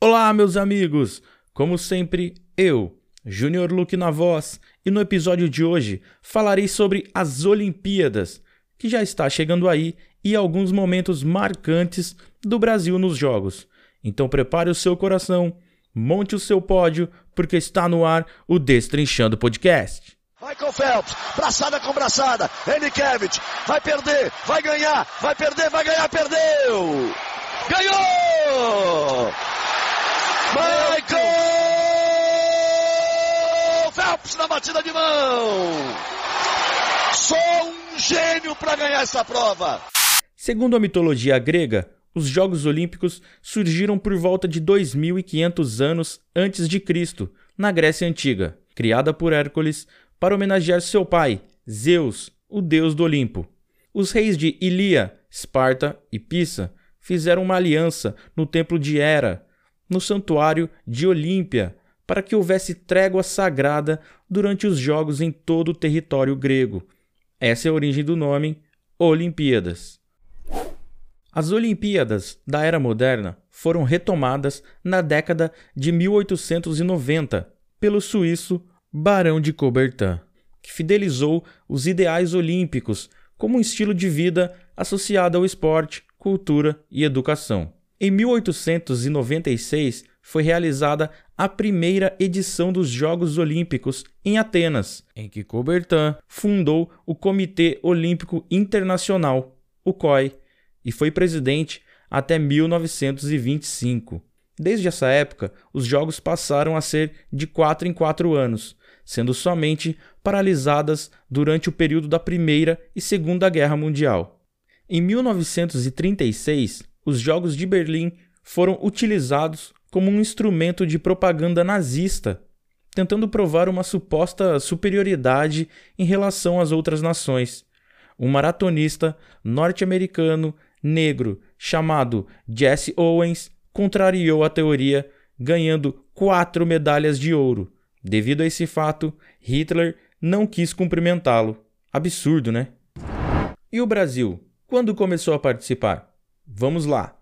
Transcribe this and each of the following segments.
Olá, meus amigos! Como sempre, eu, Júnior Luke na voz, e no episódio de hoje falarei sobre as Olimpíadas, que já está chegando aí, e alguns momentos marcantes do Brasil nos Jogos. Então prepare o seu coração, monte o seu pódio, porque está no ar o Destrinchando Podcast. Michael Phelps, braçada com braçada, Andy Kevich, vai perder, vai ganhar, vai perder, vai ganhar, perdeu! Ganhou! Michael Phelps na batida de mão. Só um gênio para ganhar essa prova. Segundo a mitologia grega, os Jogos Olímpicos surgiram por volta de 2500 anos antes de Cristo, na Grécia Antiga, criada por Hércules para homenagear seu pai, Zeus, o deus do Olimpo. Os reis de Ilia, Esparta e Pisa fizeram uma aliança no templo de Hera, no santuário de Olímpia, para que houvesse trégua sagrada durante os jogos em todo o território grego. Essa é a origem do nome Olimpíadas. As Olimpíadas da Era Moderna foram retomadas na década de 1890 pelo suíço Barão de Coubertin, que fidelizou os ideais olímpicos como um estilo de vida associado ao esporte, cultura e educação. Em 1896 foi realizada a primeira edição dos Jogos Olímpicos em Atenas, em que Coubertin fundou o Comitê Olímpico Internacional, o COI, e foi presidente até 1925. Desde essa época, os Jogos passaram a ser de quatro em quatro anos, sendo somente paralisadas durante o período da Primeira e Segunda Guerra Mundial. Em 1936, os Jogos de Berlim foram utilizados como um instrumento de propaganda nazista, tentando provar uma suposta superioridade em relação às outras nações. Um maratonista norte-americano negro chamado Jesse Owens contrariou a teoria, ganhando quatro medalhas de ouro. Devido a esse fato, Hitler não quis cumprimentá-lo. Absurdo, né? E o Brasil? Quando começou a participar? Vamos lá.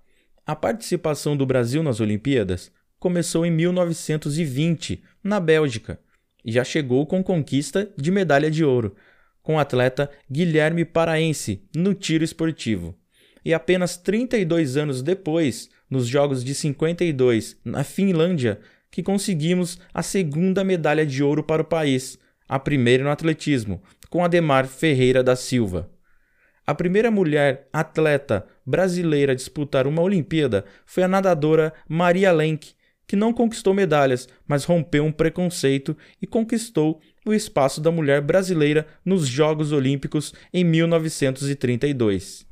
A participação do Brasil nas Olimpíadas começou em 1920, na Bélgica, e já chegou com conquista de medalha de ouro, com o atleta Guilherme Paraense no tiro esportivo. E apenas 32 anos depois, nos Jogos de 52, na Finlândia, que conseguimos a segunda medalha de ouro para o país, a primeira no atletismo, com Ademar Ferreira da Silva. A primeira mulher atleta brasileira a disputar uma Olimpíada foi a nadadora Maria Lenk, que não conquistou medalhas, mas rompeu um preconceito e conquistou o espaço da mulher brasileira nos Jogos Olímpicos em 1932.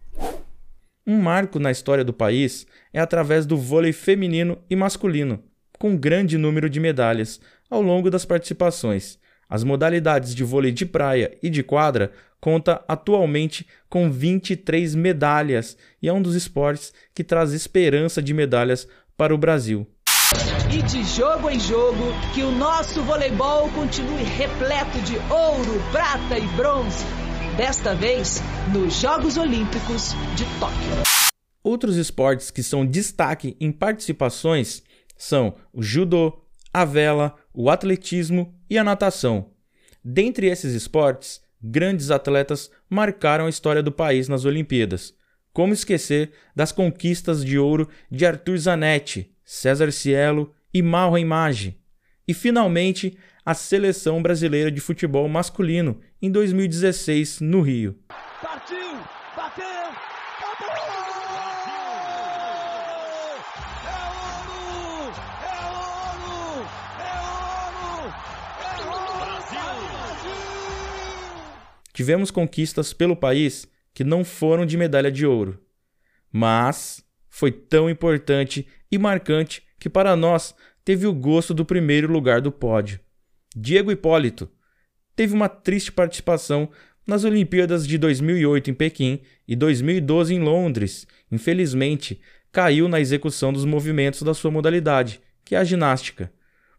Um marco na história do país é através do vôlei feminino e masculino, com grande número de medalhas ao longo das participações. As modalidades de vôlei de praia e de quadra conta atualmente com 23 medalhas e é um dos esportes que traz esperança de medalhas para o Brasil. E de jogo em jogo, que o nosso voleibol continue repleto de ouro, prata e bronze. Desta vez, nos Jogos Olímpicos de Tóquio. Outros esportes que são destaque em participações são o judô, a vela, o atletismo e a natação. Dentre esses esportes, grandes atletas marcaram a história do país nas Olimpíadas. Como esquecer das conquistas de ouro de Arthur Zanetti, César Cielo e Marlon Maggi. E finalmente, a seleção brasileira de futebol masculino em 2016 no Rio. Tivemos conquistas pelo país que não foram de medalha de ouro, mas foi tão importante e marcante que para nós teve o gosto do primeiro lugar do pódio. Diego Hipólito teve uma triste participação nas Olimpíadas de 2008 em Pequim e 2012 em Londres. Infelizmente, caiu na execução dos movimentos da sua modalidade, que é a ginástica.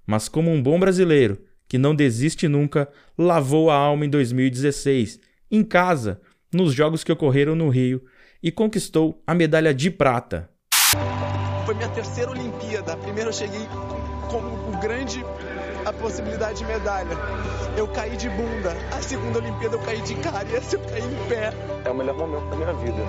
Mas como um bom brasileiro, que não desiste nunca, lavou a alma em 2016, em casa, nos jogos que ocorreram no Rio, e conquistou a medalha de prata. Foi minha terceira Olimpíada. A primeira eu cheguei como o grande a possibilidade de medalha. Eu caí de bunda. A segunda Olimpíada eu caí de cara e essa eu caí em pé. É o melhor momento da minha vida.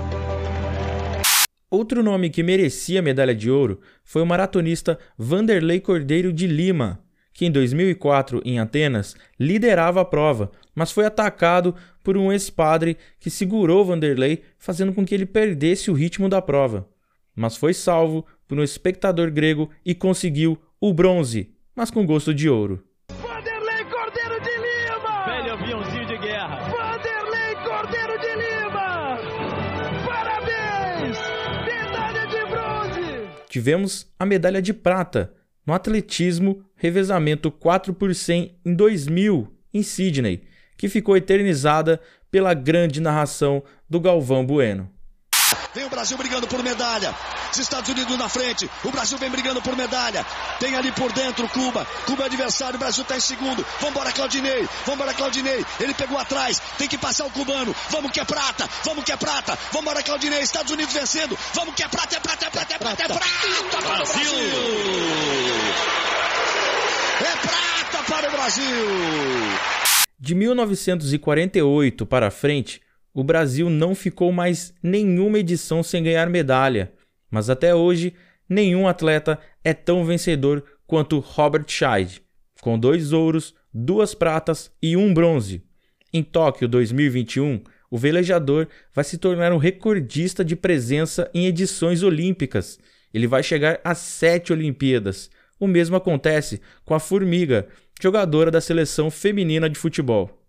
Outro nome que merecia medalha de ouro foi o maratonista Vanderlei Cordeiro de Lima, que em 2004, em Atenas, liderava a prova, mas foi atacado por um ex-padre que segurou Vanderlei, fazendo com que ele perdesse o ritmo da prova. Mas foi salvo por um espectador grego e conseguiu o bronze, mas com gosto de ouro. Vanderlei Cordeiro de Lima! Velho aviãozinho de guerra. Vanderlei Cordeiro de Lima! Parabéns! Medalha de bronze! Tivemos a medalha de prata no atletismo revezamento 4 por 100 em 2000 em Sydney, que ficou eternizada pela grande narração do Galvão Bueno. Vem o Brasil brigando por medalha. Os Estados Unidos na frente. O Brasil vem brigando por medalha. Tem ali por dentro Cuba. Cuba é adversário. O Brasil está em segundo. Vambora, Claudinei. Vambora, Claudinei. Ele pegou atrás. Tem que passar o cubano. Vamos que é prata. Vamos que é prata. Vambora, Claudinei. Estados Unidos vencendo. Vamos que é prata, é prata, é prata, é prata, é prata. É prata Brasil. É prata para o Brasil. De 1948 para frente, o Brasil não ficou mais nenhuma edição sem ganhar medalha, mas até hoje nenhum atleta é tão vencedor quanto Robert Scheid, com dois ouros, duas pratas e um bronze. Em Tóquio 2021, o velejador vai se tornar um recordista de presença em edições olímpicas. Ele vai chegar a sete Olimpíadas. O mesmo acontece com a Formiga, jogadora da seleção feminina de futebol.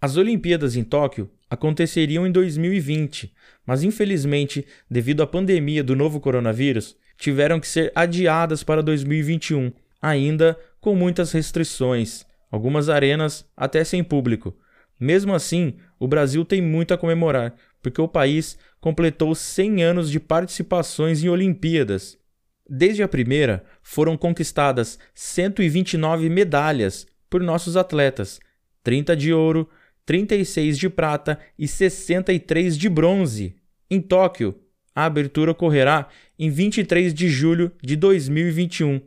As Olimpíadas em Tóquio aconteceriam em 2020, mas infelizmente, devido à pandemia do novo coronavírus, tiveram que ser adiadas para 2021, ainda com muitas restrições, algumas arenas até sem público. Mesmo assim, o Brasil tem muito a comemorar, porque o país completou 100 anos de participações em Olimpíadas. Desde a primeira, foram conquistadas 129 medalhas por nossos atletas, 30 de ouro, 36 de prata e 63 de bronze. Em Tóquio, a abertura ocorrerá em 23 de julho de 2021.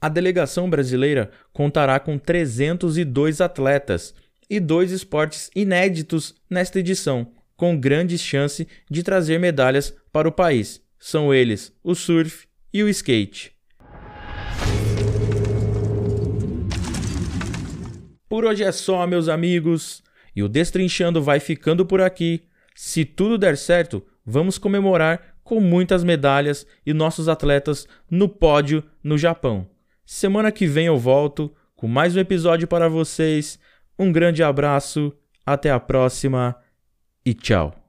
A delegação brasileira contará com 302 atletas e dois esportes inéditos nesta edição, com grande chance de trazer medalhas para o país. São eles o surf e o skate. Por hoje é só, meus amigos. E o Destrinchando vai ficando por aqui. Se tudo der certo, vamos comemorar com muitas medalhas e nossos atletas no pódio no Japão. Semana que vem eu volto com mais um episódio para vocês. Um grande abraço, até a próxima e tchau.